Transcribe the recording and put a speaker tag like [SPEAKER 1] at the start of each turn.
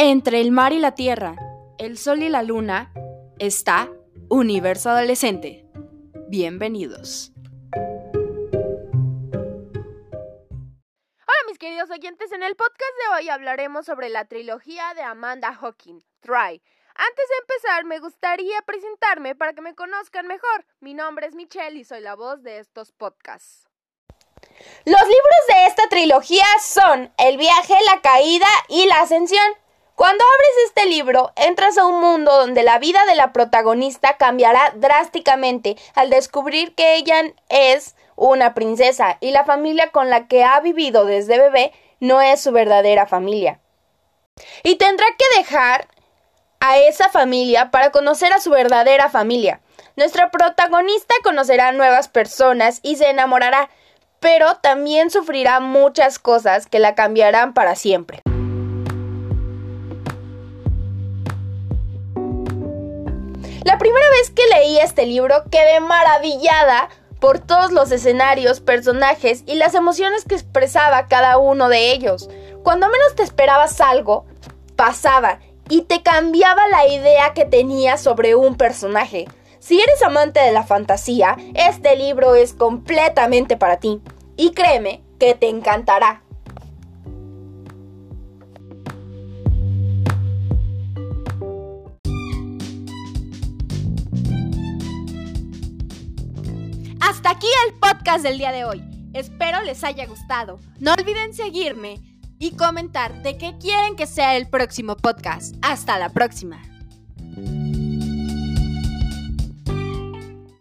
[SPEAKER 1] Entre el mar y la tierra, el sol y la luna, está Universo Adolescente. Bienvenidos.
[SPEAKER 2] Hola mis queridos oyentes, en el podcast de hoy hablaremos sobre la trilogía de Amanda Hawking, Try. Antes de empezar, me gustaría presentarme para que me conozcan mejor. Mi nombre es Michelle y soy la voz de estos podcasts.
[SPEAKER 3] Los libros de esta trilogía son El viaje, la caída y la ascensión. Cuando abres este libro, entras a un mundo donde la vida de la protagonista cambiará drásticamente al descubrir que ella es una princesa y la familia con la que ha vivido desde bebé no es su verdadera familia. Y tendrá que dejar a esa familia para conocer a su verdadera familia. Nuestra protagonista conocerá nuevas personas y se enamorará, pero también sufrirá muchas cosas que la cambiarán para siempre. La primera vez que leí este libro quedé maravillada por todos los escenarios, personajes y las emociones que expresaba cada uno de ellos. Cuando menos te esperabas algo, pasaba y te cambiaba la idea que tenías sobre un personaje. Si eres amante de la fantasía, este libro es completamente para ti. Y créeme que te encantará.
[SPEAKER 1] Hasta aquí el podcast del día de hoy. Espero les haya gustado. No olviden seguirme y comentar de qué quieren que sea el próximo podcast. Hasta la próxima.